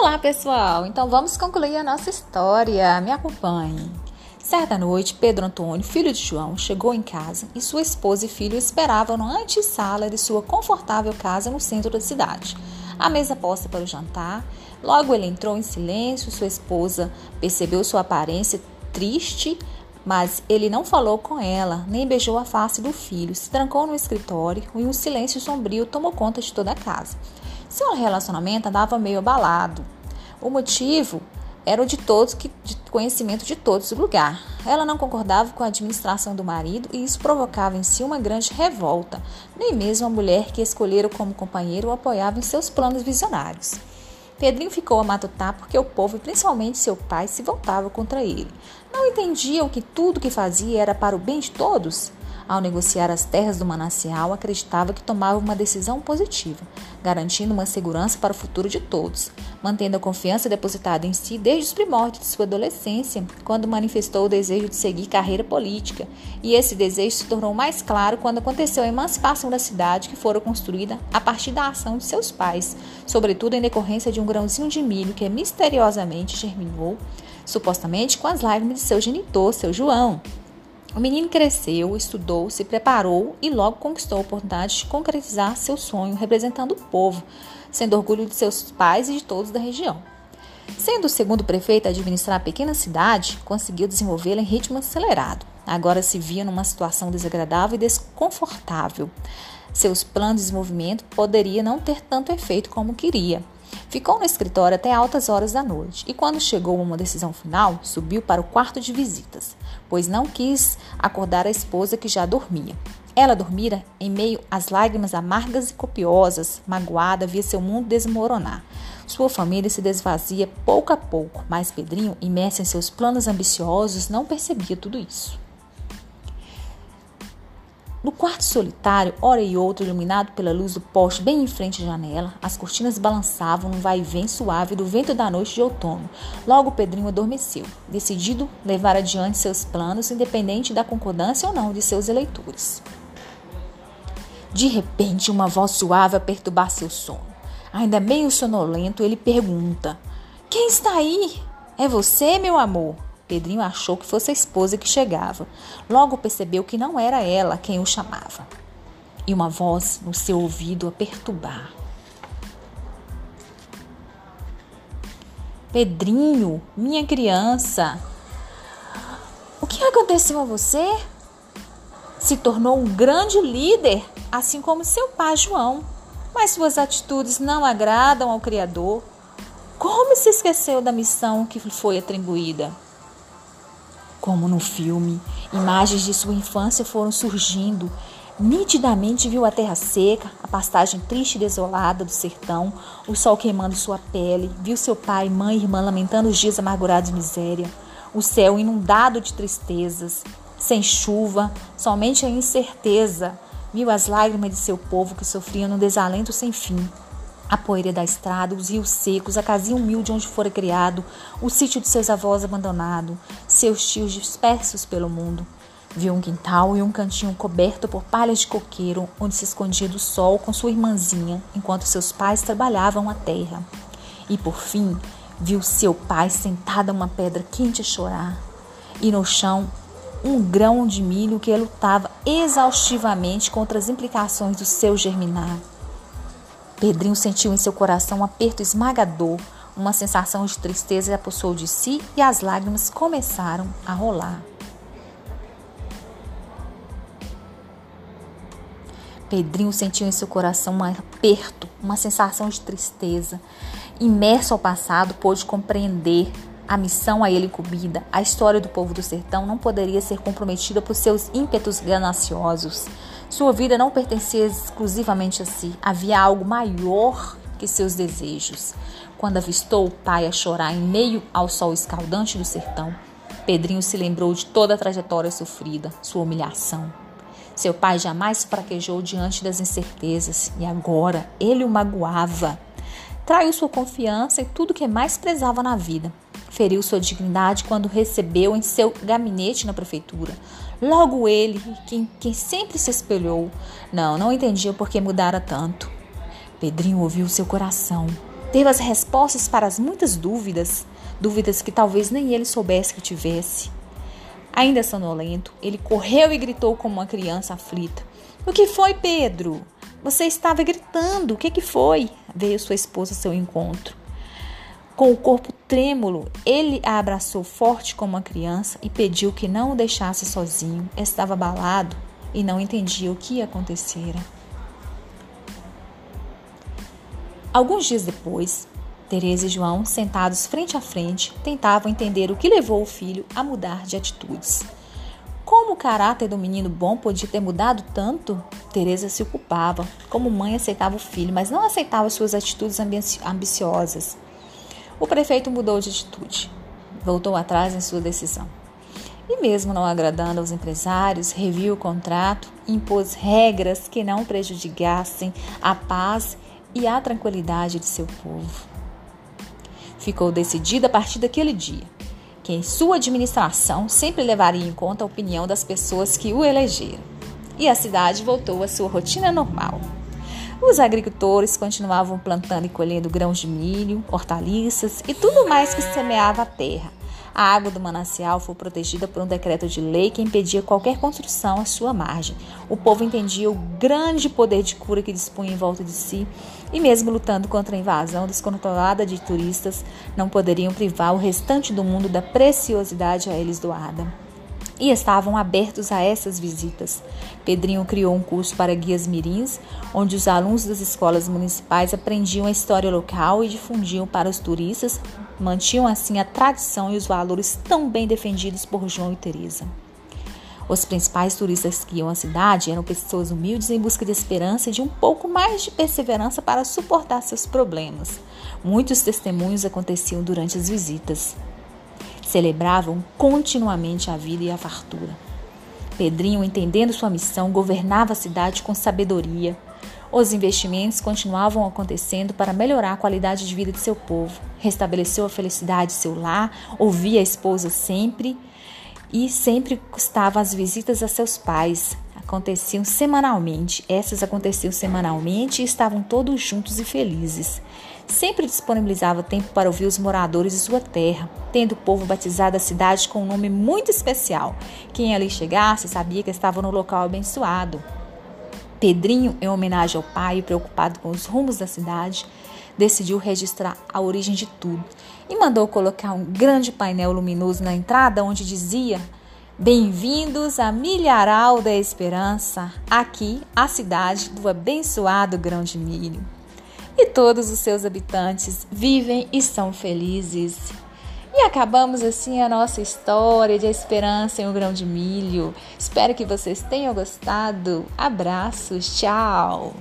Olá, pessoal! Então vamos concluir a nossa história. Me acompanhe. Certa noite, Pedro Antônio, filho de João, chegou em casa e sua esposa e filho esperavam na antessala de sua confortável casa no centro da cidade. A mesa posta para o jantar. Logo ele entrou em silêncio. Sua esposa percebeu sua aparência triste, mas ele não falou com ela, nem beijou a face do filho. Se trancou no escritório e um silêncio sombrio tomou conta de toda a casa. Seu relacionamento andava meio abalado. O motivo era o de todos, que, de conhecimento de todos do lugar. Ela não concordava com a administração do marido e isso provocava em si uma grande revolta. Nem mesmo a mulher que escolhera como companheiro o apoiava em seus planos visionários. Pedrinho ficou a matutar porque o povo, principalmente seu pai, se voltava contra ele. Não entendiam que tudo que fazia era para o bem de todos? Ao negociar as terras do manancial, acreditava que tomava uma decisão positiva, garantindo uma segurança para o futuro de todos, mantendo a confiança depositada em si desde os primórdios de sua adolescência, quando manifestou o desejo de seguir carreira política. E esse desejo se tornou mais claro quando aconteceu a emancipação da cidade, que fora construída a partir da ação de seus pais, sobretudo em decorrência de um grãozinho de milho que misteriosamente germinou, supostamente com as lágrimas de seu genitor, seu João. O menino cresceu, estudou, se preparou e logo conquistou a oportunidade de concretizar seu sonho representando o povo, sendo orgulho de seus pais e de todos da região. Sendo o segundo prefeito a administrar a pequena cidade, conseguiu desenvolvê-la em ritmo acelerado. Agora se via numa situação desagradável e desconfortável. Seus planos de desenvolvimento poderiam não ter tanto efeito como queria. Ficou no escritório até altas horas da noite e, quando chegou uma decisão final, subiu para o quarto de visitas, pois não quis acordar a esposa que já dormia. Ela dormira em meio às lágrimas amargas e copiosas, magoada, via seu mundo desmoronar. Sua família se desvazia pouco a pouco, mas Pedrinho, imerso em seus planos ambiciosos, não percebia tudo isso. No quarto solitário, hora e outra iluminado pela luz do poste bem em frente à janela, as cortinas balançavam no vai e vem suave do vento da noite de outono. Logo Pedrinho adormeceu, decidido levar adiante seus planos, independente da concordância ou não de seus eleitores. De repente, uma voz suave a perturbar seu sono. Ainda meio sonolento, ele pergunta: Quem está aí? É você, meu amor? Pedrinho achou que fosse a esposa que chegava. Logo percebeu que não era ela quem o chamava. E uma voz no seu ouvido a perturbar. Pedrinho, minha criança, o que aconteceu a você? Se tornou um grande líder, assim como seu pai João, mas suas atitudes não agradam ao Criador. Como se esqueceu da missão que lhe foi atribuída? Como no filme, imagens de sua infância foram surgindo. Nitidamente viu a terra seca, a pastagem triste e desolada do sertão, o sol queimando sua pele, viu seu pai, mãe e irmã lamentando os dias amargurados de miséria, o céu inundado de tristezas, sem chuva, somente a incerteza, viu as lágrimas de seu povo que sofria num desalento sem fim a poeira da estrada, os rios secos, a casinha humilde onde fora criado, o sítio de seus avós abandonado, seus tios dispersos pelo mundo. Viu um quintal e um cantinho coberto por palhas de coqueiro, onde se escondia do sol com sua irmãzinha, enquanto seus pais trabalhavam a terra. E por fim, viu seu pai sentado a uma pedra quente a chorar, e no chão um grão de milho que lutava exaustivamente contra as implicações do seu germinar. Pedrinho sentiu em seu coração um aperto esmagador, uma sensação de tristeza apossou de si e as lágrimas começaram a rolar. Pedrinho sentiu em seu coração um aperto, uma sensação de tristeza. Imerso ao passado, pôde compreender a missão a ele incumbida. A história do povo do sertão não poderia ser comprometida por seus ímpetos gananciosos. Sua vida não pertencia exclusivamente a si, havia algo maior que seus desejos. Quando avistou o pai a chorar em meio ao sol escaldante do sertão, Pedrinho se lembrou de toda a trajetória sofrida, sua humilhação. Seu pai jamais fraquejou diante das incertezas e agora ele o magoava. Traiu sua confiança e tudo que mais prezava na vida. Feriu sua dignidade quando recebeu em seu gabinete na prefeitura. Logo ele, quem, quem sempre se espelhou, não, não entendia por que mudara tanto. Pedrinho ouviu seu coração. teve as respostas para as muitas dúvidas, dúvidas que talvez nem ele soubesse que tivesse. Ainda sonolento, ele correu e gritou como uma criança aflita: O que foi, Pedro? Você estava gritando. O que, que foi? Veio sua esposa ao seu encontro. Com o corpo trêmulo, ele a abraçou forte como uma criança e pediu que não o deixasse sozinho. Estava abalado e não entendia o que acontecera. Alguns dias depois, Teresa e João, sentados frente a frente, tentavam entender o que levou o filho a mudar de atitudes. Como o caráter do menino bom podia ter mudado tanto? Teresa se ocupava. Como mãe, aceitava o filho, mas não aceitava suas atitudes ambiciosas. O prefeito mudou de atitude. Voltou atrás em sua decisão. E mesmo não agradando aos empresários, reviu o contrato, impôs regras que não prejudicassem a paz e a tranquilidade de seu povo. Ficou decidido a partir daquele dia que em sua administração sempre levaria em conta a opinião das pessoas que o elegeram. E a cidade voltou à sua rotina normal. Os agricultores continuavam plantando e colhendo grãos de milho, hortaliças e tudo mais que semeava a terra. A água do manancial foi protegida por um decreto de lei que impedia qualquer construção à sua margem. O povo entendia o grande poder de cura que dispunha em volta de si e, mesmo lutando contra a invasão descontrolada de turistas, não poderiam privar o restante do mundo da preciosidade a eles doada e estavam abertos a essas visitas. Pedrinho criou um curso para guias mirins, onde os alunos das escolas municipais aprendiam a história local e difundiam para os turistas, mantinham assim a tradição e os valores tão bem defendidos por João e Teresa. Os principais turistas que iam à cidade eram pessoas humildes em busca de esperança e de um pouco mais de perseverança para suportar seus problemas. Muitos testemunhos aconteciam durante as visitas. Celebravam continuamente a vida e a fartura. Pedrinho, entendendo sua missão, governava a cidade com sabedoria. Os investimentos continuavam acontecendo para melhorar a qualidade de vida de seu povo. Restabeleceu a felicidade de seu lar, ouvia a esposa sempre e sempre custava as visitas a seus pais. Aconteciam semanalmente. Essas aconteciam semanalmente e estavam todos juntos e felizes sempre disponibilizava tempo para ouvir os moradores de sua terra, tendo o povo batizado a cidade com um nome muito especial. Quem ali chegasse sabia que estava no local abençoado. Pedrinho, em homenagem ao pai, preocupado com os rumos da cidade, decidiu registrar a origem de tudo e mandou colocar um grande painel luminoso na entrada onde dizia: Bem-vindos a Milharal da Esperança, aqui a cidade do abençoado grão de milho e todos os seus habitantes vivem e são felizes. E acabamos assim a nossa história de esperança em um grão de milho. Espero que vocês tenham gostado. Abraços, tchau!